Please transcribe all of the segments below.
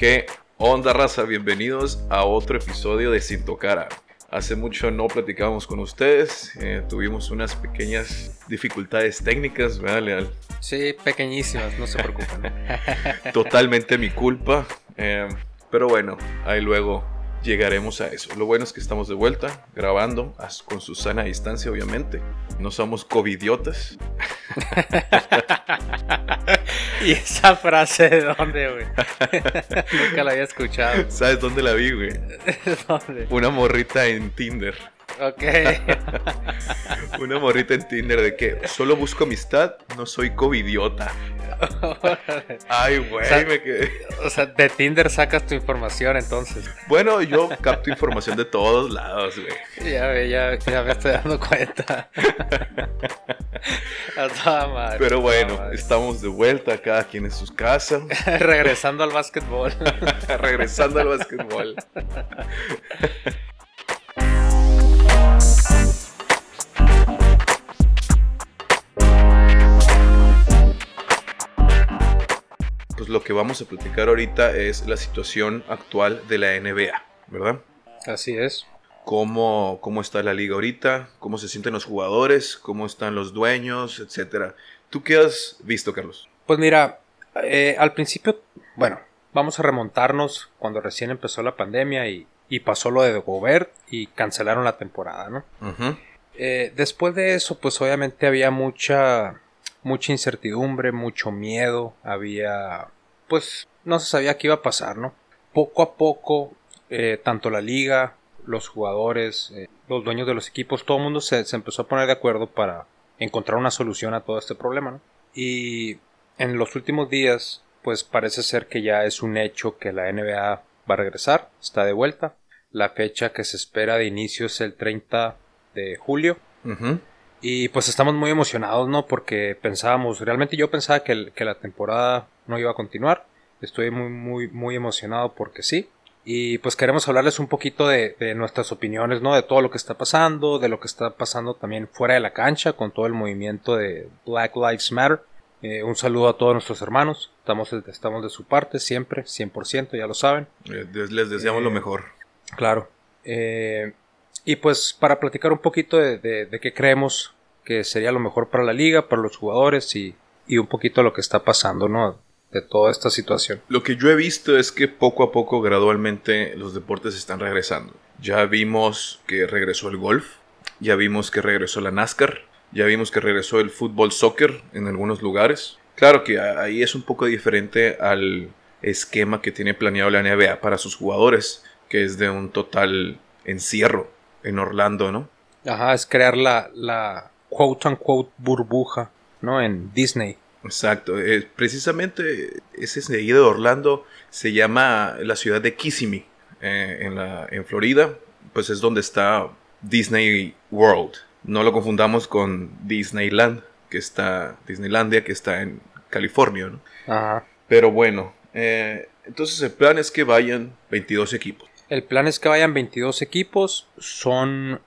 ¿Qué onda, raza? Bienvenidos a otro episodio de Sin Tocara. Hace mucho no platicábamos con ustedes, eh, tuvimos unas pequeñas dificultades técnicas, ¿verdad, Leal? Sí, pequeñísimas, no se preocupen. Totalmente mi culpa, eh, pero bueno, ahí luego llegaremos a eso. Lo bueno es que estamos de vuelta, grabando con su sana distancia, obviamente. No somos covidiotas. ¿Y esa frase de dónde, güey? Nunca la había escuchado. ¿Sabes dónde la vi, güey? ¿Dónde? Una morrita en Tinder. Ok. Una morrita en Tinder de que solo busco amistad, no soy covidiota. Ay, güey, O sea- me quedé. o sea, de Tinder sacas tu información entonces. Bueno, yo capto información de todos lados, güey. Ya, ya, ya me estoy dando cuenta. A toda madre. Pero bueno, madre. estamos de vuelta, cada quien en sus casas, Regresando al básquetbol. regresando al básquetbol. Lo que vamos a platicar ahorita es la situación actual de la NBA, ¿verdad? Así es. cómo, cómo está la liga ahorita, cómo se sienten los jugadores, cómo están los dueños, etcétera. ¿Tú qué has visto, Carlos? Pues mira, eh, al principio, bueno, vamos a remontarnos cuando recién empezó la pandemia y, y pasó lo de Gobert y cancelaron la temporada, ¿no? Eh, después de eso, pues obviamente había mucha, mucha incertidumbre, mucho miedo, había, pues no se sabía qué iba a pasar, ¿no? Poco a poco, eh, tanto la liga, los jugadores, eh, los dueños de los equipos, todo el mundo se, se empezó a poner de acuerdo para encontrar una solución a todo este problema, ¿no? Y en los últimos días, pues parece ser que ya es un hecho que la NBA va a regresar, está de vuelta. La fecha que se espera de inicio es el 30 de julio. Y pues estamos muy emocionados, ¿no? Porque pensábamos, realmente yo pensaba que, el- que la temporada no iba a continuar. Estoy muy, muy, muy emocionado porque sí. Y pues queremos hablarles un poquito de, de nuestras opiniones, ¿no? De todo lo que está pasando, de lo que está pasando también fuera de la cancha con todo el movimiento de Black Lives Matter. Eh, un saludo a todos nuestros hermanos. Estamos, estamos de su parte siempre, 100%, ya lo saben. Eh, des- Les deseamos Eh, lo mejor. Claro. Eh, y pues para platicar un poquito de, de- de qué creemos que sería lo mejor para la liga, para los jugadores y, y un poquito lo que está pasando, ¿no? De toda esta situación. Lo que yo he visto es que poco a poco, gradualmente, los deportes están regresando. Ya vimos que regresó el golf, ya vimos que regresó la NASCAR, ya vimos que regresó el fútbol soccer en algunos lugares. Claro que ahí es un poco diferente al esquema que tiene planeado la NBA para sus jugadores, que es de un total encierro en Orlando, ¿no? Ajá, es crear la, la quote unquote burbuja, ¿no? En Disney. Exacto. eh, precisamente ese seguido de Orlando se llama la ciudad de Kissimmee, eh, en, la, en Florida. Pues es donde está Disney World. No lo confundamos con Disneyland, que está Disneylandia, que está en California. ¿no? Ajá. Pero bueno, eh, entonces el plan es que vayan 22 equipos. El plan es que vayan 22 equipos, son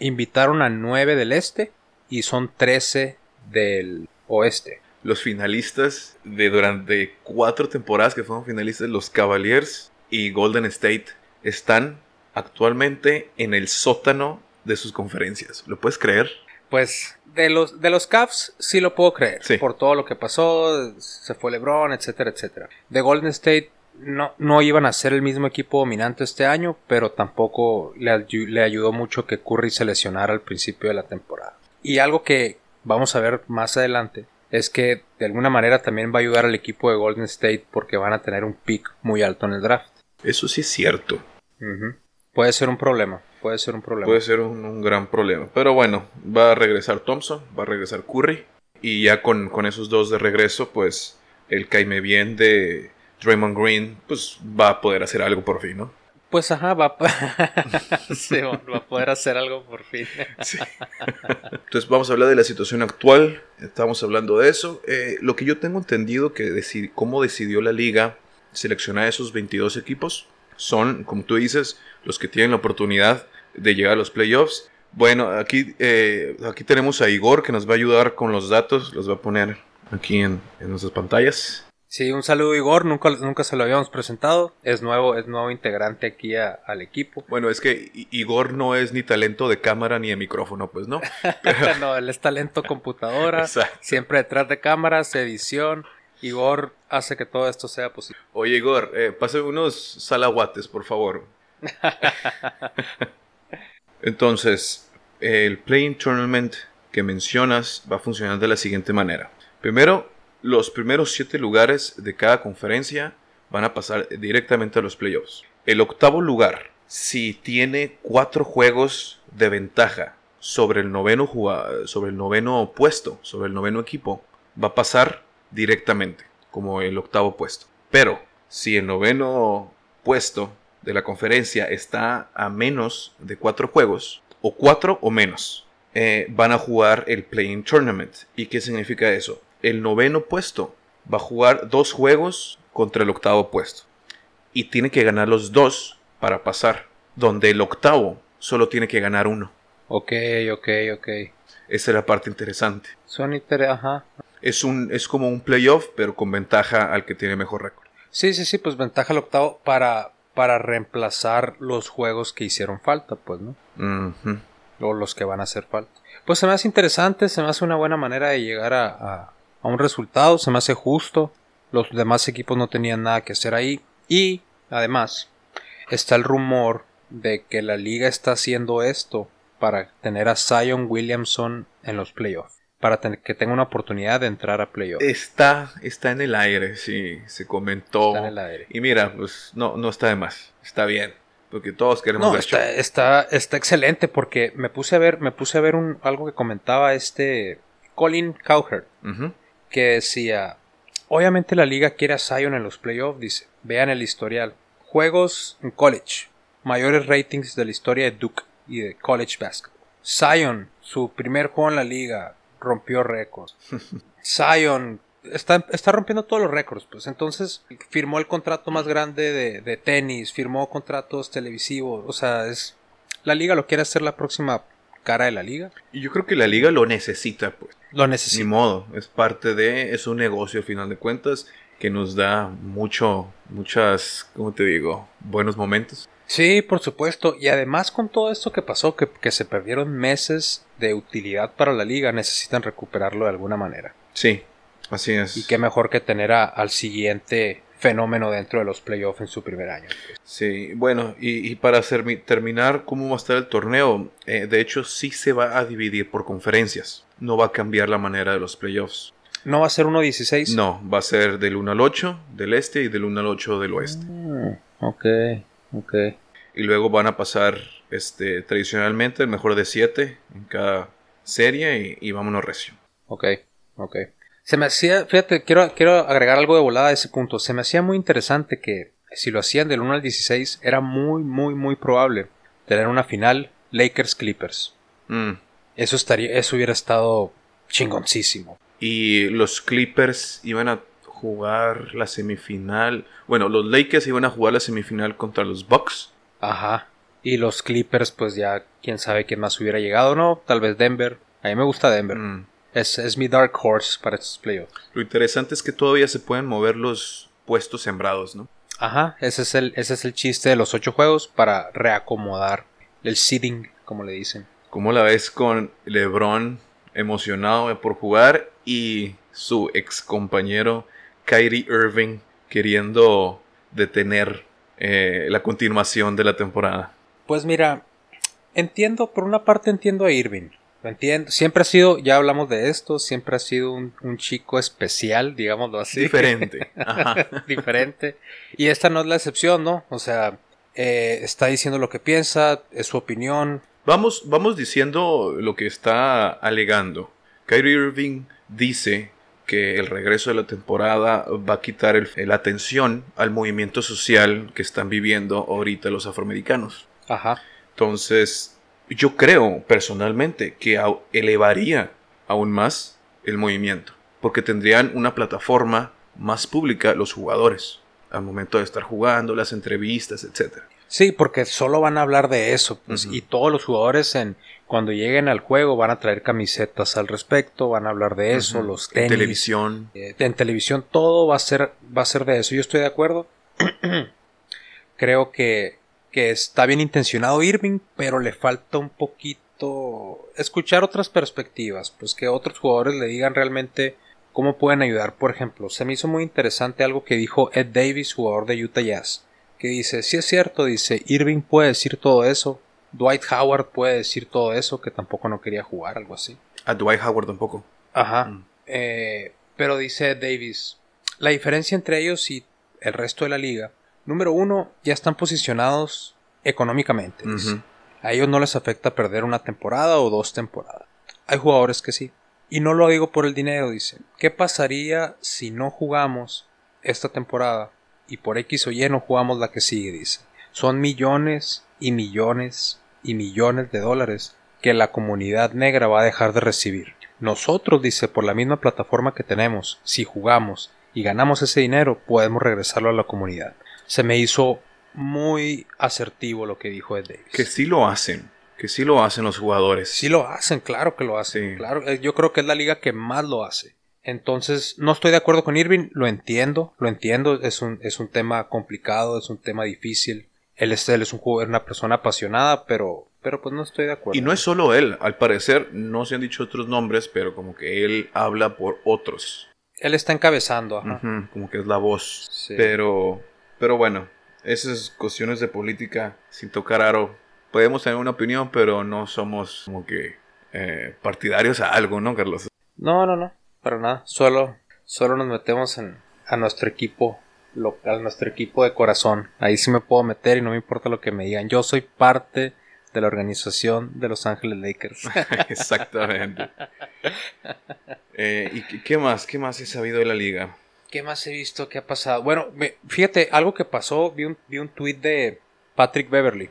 invitaron a 9 del este y son 13 del oeste. Los finalistas de durante cuatro temporadas que fueron finalistas, los Cavaliers y Golden State, están actualmente en el sótano de sus conferencias. ¿Lo puedes creer? Pues de los de los Cavs sí lo puedo creer Sí. por todo lo que pasó, se fue LeBron, etcétera, etcétera. De Golden State no, no iban a ser el mismo equipo dominante este año, pero tampoco le, le ayudó mucho que Curry se lesionara al principio de la temporada. Y algo que vamos a ver más adelante es que de alguna manera también va a ayudar al equipo de Golden State porque van a tener un pick muy alto en el draft. Eso sí es cierto. Puede ser un problema, puede ser un problema. Puede ser un, un gran problema. Pero bueno, va a regresar Thompson, va a regresar Curry. Y ya con, con esos dos de regreso, pues el caime bien de Draymond Green, pues va a poder hacer algo por fin, ¿no? Pues ajá, va, a- sí, va va a poder hacer algo por fin. Sí. Entonces vamos a hablar de la situación actual. Estamos hablando de eso. Eh, lo que yo tengo entendido que deci- cómo decidió la liga seleccionar esos 22 equipos son, como tú dices, los que tienen la oportunidad de llegar a los playoffs. Bueno, aquí, eh, aquí tenemos a Igor que nos va a ayudar con los datos. Los va a poner aquí en, en nuestras pantallas. Sí, un saludo Igor, nunca, nunca se lo habíamos presentado, es nuevo, es nuevo integrante aquí al equipo. Bueno, es que Igor no es ni talento de cámara ni de micrófono, pues no. no, él es talento computadora, siempre detrás de cámaras, edición. Igor hace que todo esto sea posible. Oye Igor, eh, pase unos salaguates, por favor. Entonces, el Playing Tournament que mencionas va a funcionar de la siguiente manera. Primero, los primeros siete lugares de cada conferencia van a pasar directamente a los playoffs. El octavo lugar, si tiene cuatro juegos de ventaja sobre el noveno, sobre el noveno puesto, sobre el noveno equipo, va a pasar directamente como el octavo puesto. Pero si el noveno puesto de la conferencia está a menos de cuatro juegos, o cuatro o menos, eh, van a jugar el Playing Tournament. ¿Y qué significa eso? El noveno puesto va a jugar dos juegos contra el octavo puesto. Y tiene que ganar los dos para pasar. Donde el octavo solo tiene que ganar uno. Ok, ok, ok. Esa es la parte interesante. Son ajá. Es, un, es como un playoff, pero con ventaja al que tiene mejor récord. Sí, sí, sí, pues ventaja al octavo para, para reemplazar los juegos que hicieron falta, pues, ¿no? O los que van a hacer falta. Pues se me hace interesante, se me hace una buena manera de llegar a, a un resultado, se me hace justo. Los demás equipos no tenían nada que hacer ahí. Y además, está el rumor de que la liga está haciendo esto para tener a Zion Williamson en los playoffs. Para que tenga una oportunidad de entrar a playoffs. Está, está en el aire, sí, se comentó. Está en el aire. Y mira, pues no, no está de más, está bien. Porque todos queremos no, está, está, está, excelente porque me puse a ver, me puse a ver un, algo que comentaba este Colin Cowherd que decía, obviamente la liga quiere a Zion en los playoffs, dice, vean el historial. Juegos en college, mayores ratings de la historia de Duke y de college basketball. Zion, su primer juego en la liga, rompió récords. Zion está, está, rompiendo todos los récords, pues entonces firmó el contrato más grande de, de tenis, firmó contratos televisivos, o sea, es la liga lo quiere hacer la próxima cara de la liga. Y yo creo que la liga lo necesita, pues. Lo necesita. Ni modo, es parte de, es un negocio al final de cuentas que nos da mucho, muchas, ¿cómo te digo? Buenos momentos. Sí, por supuesto. Y además con todo esto que pasó, que, que se perdieron meses de utilidad para la liga, necesitan recuperarlo de alguna manera. Sí, así es. Y qué mejor que tener al siguiente fenómeno dentro de los playoffs en su primer año. Sí, bueno, y, para terminar cómo va a estar el torneo, eh, de hecho sí se va a dividir por conferencias, no va a cambiar la manera de los playoffs. ¿No va a ser 1-16? No, va a ser del 1 al 8 del este y del 1 al 8 del oeste. Mm, ok, ok. Y luego van a pasar este, tradicionalmente el mejor de 7 en cada serie y, y vámonos recio. Ok, ok. Se me hacía, fíjate, quiero, quiero agregar algo de volada a ese punto. Se me hacía muy interesante que si lo hacían del 1 al 16, era muy, muy, muy probable tener una final Lakers Clippers. Mm. Eso estaría, eso hubiera estado chingoncísimo. Y los Clippers iban a jugar la semifinal. Bueno, los Lakers iban a jugar la semifinal contra los Bucks. Ajá. Y los Clippers, pues ya quién sabe quién más hubiera llegado, ¿no? Tal vez Denver. A mí me gusta Denver. Mm. Es, mi dark horse para estos playoffs. Lo interesante es que todavía se pueden mover los puestos sembrados, ¿no? Ajá, ese es el, ese es el chiste de los ocho juegos para reacomodar el seeding, como le dicen. ¿Cómo la ves con LeBron emocionado por jugar y su ex compañero Kyrie Irving queriendo detener eh, la continuación de la temporada? Pues mira, entiendo, por una parte entiendo a Irving entiendo. Siempre ha sido, ya hablamos de esto, siempre ha sido un, chico especial, digámoslo así. Diferente. Diferente. Y esta no es la excepción, ¿no? O sea, eh, está diciendo lo que piensa, es su opinión. Vamos, vamos diciendo lo que está alegando. Kyrie Irving dice que el regreso de la temporada va a quitar la atención al movimiento social que están viviendo ahorita los afroamericanos. Ajá. Entonces, yo creo personalmente que elevaría aún más el movimiento, porque tendrían una plataforma más pública los jugadores al momento de estar jugando, las entrevistas, etc. Sí, porque solo van a hablar de eso, pues, y todos los jugadores en Cuando lleguen al juego van a traer camisetas al respecto, van a hablar de eso, los tenis. En televisión. Eh, en televisión todo va a ser va a ser de eso. Yo estoy de acuerdo. Creo que, que está bien intencionado Irving, pero le falta un poquito escuchar otras perspectivas, pues que otros jugadores le digan realmente cómo pueden ayudar. Por ejemplo, se me hizo muy interesante algo que dijo Ed Davis, jugador de Utah Jazz, que dice, si es cierto, dice, Irving puede decir todo eso, Dwight Howard puede decir todo eso, que tampoco no quería jugar, algo así. A Dwight Howard tampoco. Ajá. Mm. Eh, pero dice Davis, la diferencia entre ellos y el resto de la liga, número uno, ya están posicionados económicamente. A ellos no les afecta perder una temporada o dos temporadas. Hay jugadores que sí. Y no lo digo por el dinero, dice. ¿Qué pasaría si no jugamos esta temporada y por X o Y no jugamos la que sigue? Dice. Son millones y millones y millones de dólares que la comunidad negra va a dejar de recibir. Nosotros, dice, por la misma plataforma que tenemos, si jugamos y ganamos ese dinero, podemos regresarlo a la comunidad. Se me hizo muy asertivo lo que dijo Ed Davis. Que sí lo hacen, que sí lo hacen los jugadores. Sí lo hacen, claro que lo hacen. Claro, eh, yo creo que es la liga que más lo hace. Entonces, no estoy de acuerdo con Irving, lo entiendo, lo entiendo, es un, es un tema complicado, es un tema difícil. Él es, él es un jugador, una persona apasionada, pero, pero pues no estoy de acuerdo. Y no es solo él, al parecer no se han dicho otros nombres, pero como que él habla por otros. Él está encabezando, ajá. como que es la voz. Pero, pero bueno, esas cuestiones de política, sin tocar aro, podemos tener una opinión, pero no somos como que eh, partidarios a algo, ¿no, Carlos? No, no, no, para nada. Solo, solo nos metemos en, a nuestro equipo local, nuestro equipo de corazón. Ahí sí me puedo meter y no me importa lo que me digan. Yo soy parte de la organización de Los Ángeles Lakers. Exactamente. Eh, ¿Y qué más? ¿Qué más he sabido de la liga? ¿Qué más he visto? ¿Qué ha pasado? Bueno, fíjate, algo que pasó, vi un, vi un tweet de Patrick Beverly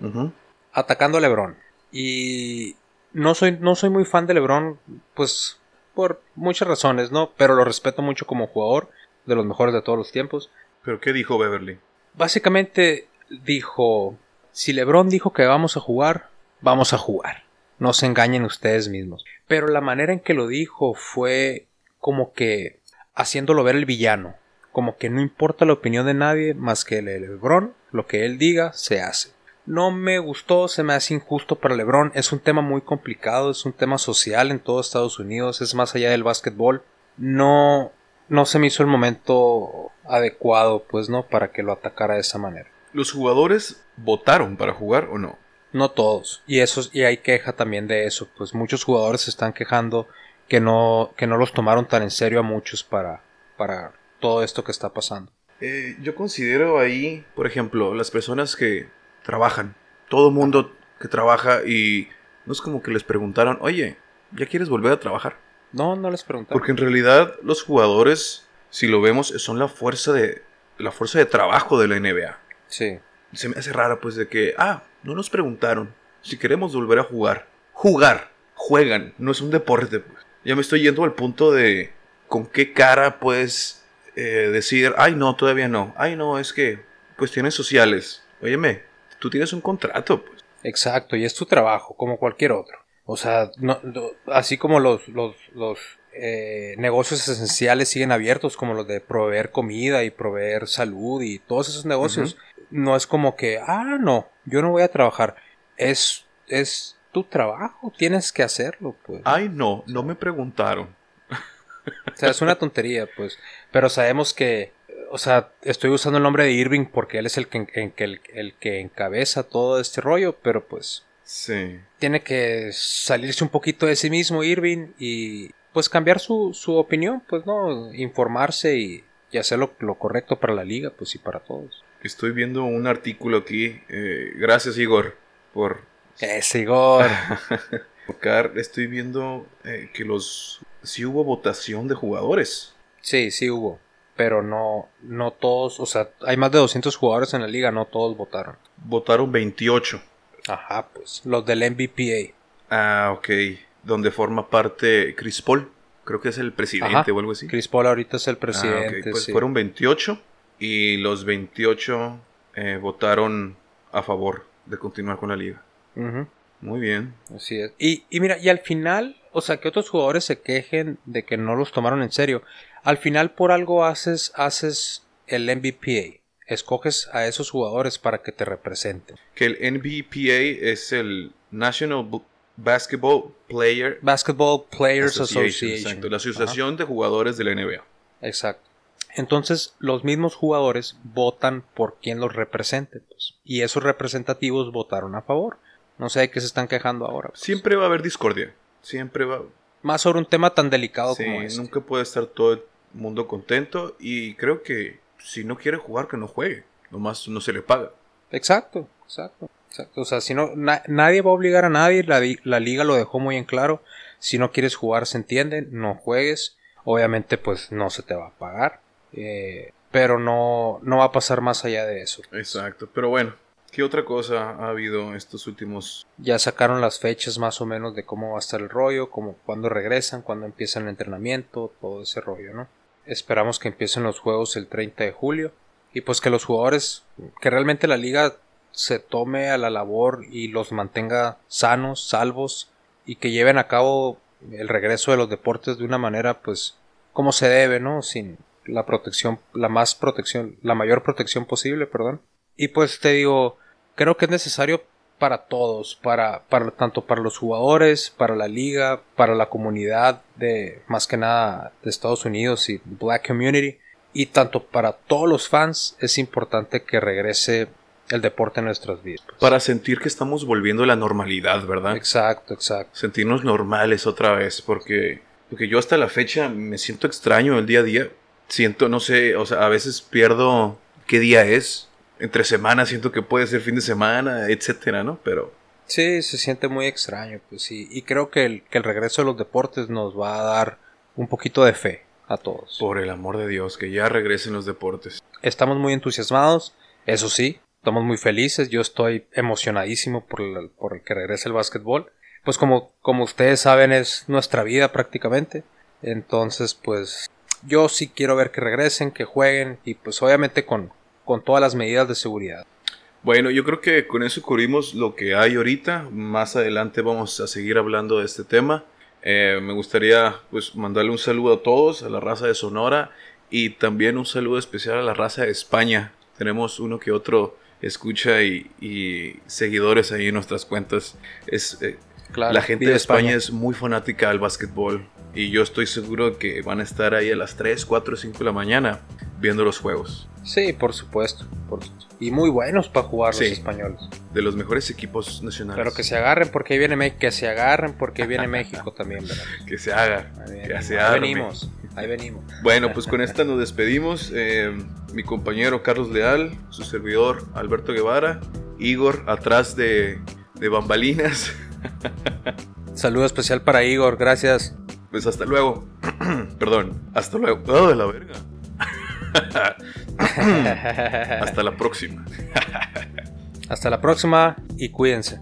atacando a LeBron. Y no soy, no soy muy fan de LeBron, pues por muchas razones, ¿no? Pero lo respeto mucho como jugador, de los mejores de todos los tiempos. ¿Pero qué dijo Beverly? Básicamente dijo, si LeBron dijo que vamos a jugar, vamos a jugar. No se engañen ustedes mismos. Pero la manera en que lo dijo fue como que haciéndolo ver el villano, como que no importa la opinión de nadie más que el Lebron, lo que él diga se hace. No me gustó, se me hace injusto para Lebron, es un tema muy complicado, es un tema social en todo Estados Unidos, es más allá del básquetbol. No, no se me hizo el momento adecuado, pues no, para que lo atacara de esa manera. ¿Los jugadores votaron para jugar o no? No todos. Y eso y hay queja también de eso, pues muchos jugadores se están quejando que no, que no los tomaron tan en serio a muchos para, para todo esto que está pasando. Eh, yo considero ahí, por ejemplo, las personas que trabajan, todo mundo que trabaja y no es como que les preguntaron, oye, ¿ya quieres volver a trabajar? No, no les preguntaron. Porque en realidad los jugadores, si lo vemos, son la fuerza de la fuerza de trabajo de la NBA. Sí. Se me hace raro pues de que, ah, no nos preguntaron si queremos volver a jugar. Jugar, juegan, no es un deporte pues. Ya me estoy yendo al punto de con qué cara puedes eh, decir, ay no, todavía no, ay no, es que cuestiones sociales. Óyeme, tú tienes un contrato. Pues. Exacto, y es tu trabajo, como cualquier otro. O sea, así como los, los, eh, negocios esenciales siguen abiertos, como los de proveer comida y proveer salud y todos esos negocios, no es como que, ah, no, yo no voy a trabajar. Es, es tu trabajo, tienes que hacerlo, pues. Ay, no, no me preguntaron. O sea, es una tontería, pues. Pero sabemos que, o sea, estoy usando el nombre de Irving porque él es el que, el, que encabeza todo este rollo, pero pues... Sí. Tiene que salirse un poquito de sí mismo Irving y pues cambiar su, su opinión, pues no, informarse y, y hacer lo, correcto para la liga, pues y para todos. Estoy viendo un artículo aquí. Eh, gracias Igor por ese Igor. Estoy viendo eh, que los. Sí hubo votación de jugadores. Sí, sí hubo. Pero no, no todos. O sea, hay más de 200 jugadores en la liga, no todos votaron. Votaron 28. Ajá, pues. Los del MVPA. Ah, ok. Donde forma parte Chris Paul. Creo que es el presidente o algo así. Chris Paul ahorita es el ah, presidente. Pues fueron 28 y los 28 eh, votaron a favor de continuar con la liga. Muy bien. Así es. Y, y mira, y al final, o sea, que otros jugadores se quejen de que no los tomaron en serio. Al final, por algo haces, haces el MVPA. Escoges a esos jugadores para que te representen. Que el NBPA es el National Basketball Player Basketball Players Association. Association. Exacto, la Ajá. Asociación de Jugadores de la NBA. Exacto. Entonces, los mismos jugadores votan por quien los represente. pues, y esos representativos votaron a favor. No sé de qué se están quejando ahora. pues. Siempre va a haber discordia. Siempre va. Más sobre un tema tan delicado Sí, como este. nunca puede estar todo mundo contento. Y creo que si no quiere jugar, que no juegue. Nomás no se le paga. Exacto, exacto, exacto. O sea, si no, na- nadie va a obligar a nadie. La, la liga lo dejó muy en claro. Si no quieres jugar, se entiende. No juegues. Obviamente, pues no se te va a pagar. eh, pero no, no va a pasar más allá de eso. Exacto. Pero bueno, ¿qué otra cosa ha habido estos últimos? Ya sacaron las fechas más o menos de cómo va a estar el rollo, como cuándo regresan, cuándo empiezan el entrenamiento, todo ese rollo, ¿no? Esperamos que empiecen los juegos el 30 de julio y pues que los jugadores, que realmente la liga se tome a la labor y los mantenga sanos, salvos y que lleven a cabo el regreso de los deportes de una manera pues como se debe, ¿no? Sin la protección, la más protección, la mayor protección posible, perdón. Y pues te digo, creo que es necesario para todos, para, para tanto para los jugadores, para la liga, para la comunidad de más que nada de Estados Unidos y Black Community y tanto para todos los fans es importante que regrese el deporte en nuestras vidas. Para sentir que estamos volviendo a la normalidad, ¿verdad? Exacto, exacto. Sentirnos normales otra vez. Porque, porque yo hasta la fecha me siento extraño el día a día. Siento, no sé, o sea, a veces pierdo qué día es. Entre semanas siento que puede ser fin de semana, etcétera, ¿no? Pero Sí, se siente muy extraño, pues sí. Y creo que el, que el regreso de los deportes nos va a dar un poquito de fe a todos. por el amor de Dios, que ya regresen los deportes. Estamos muy entusiasmados, eso sí, estamos muy felices. Yo estoy emocionadísimo por el, por el que regrese el básquetbol. Pues como, como ustedes saben, es nuestra vida prácticamente. Entonces, pues yo sí quiero ver que regresen, que jueguen y pues obviamente con, con todas las medidas de seguridad. Bueno, yo creo que con eso cubrimos lo que hay ahorita. Más adelante vamos a seguir hablando de este tema. Eh, me gustaría pues mandarle un saludo a todos, a la raza de Sonora y también un saludo especial a la raza de España. Tenemos uno que otro escucha y, seguidores ahí en nuestras cuentas. Es, eh, Claro, la gente de España, es muy fanática al básquetbol y yo estoy seguro que van a estar ahí a las 3, 4, 5 de la mañana viendo los juegos. Sí, por supuesto. por supuesto. Y muy buenos para jugar Sí. los españoles. De los mejores equipos nacionales. Pero que se agarren porque ahí viene México. Que se agarren porque viene México también, ¿verdad? Que se haga. Ahí, Que venimos, se ahí venimos. Ahí venimos. Bueno, pues con esta nos despedimos. Eh, mi compañero Carlos Leal, su servidor Alberto Guevara, Igor atrás de, de bambalinas. Saludo especial para Igor, gracias. Pues hasta luego. Perdón, hasta luego. ¡Oh, de la verga! hasta la próxima. Hasta la próxima y cuídense.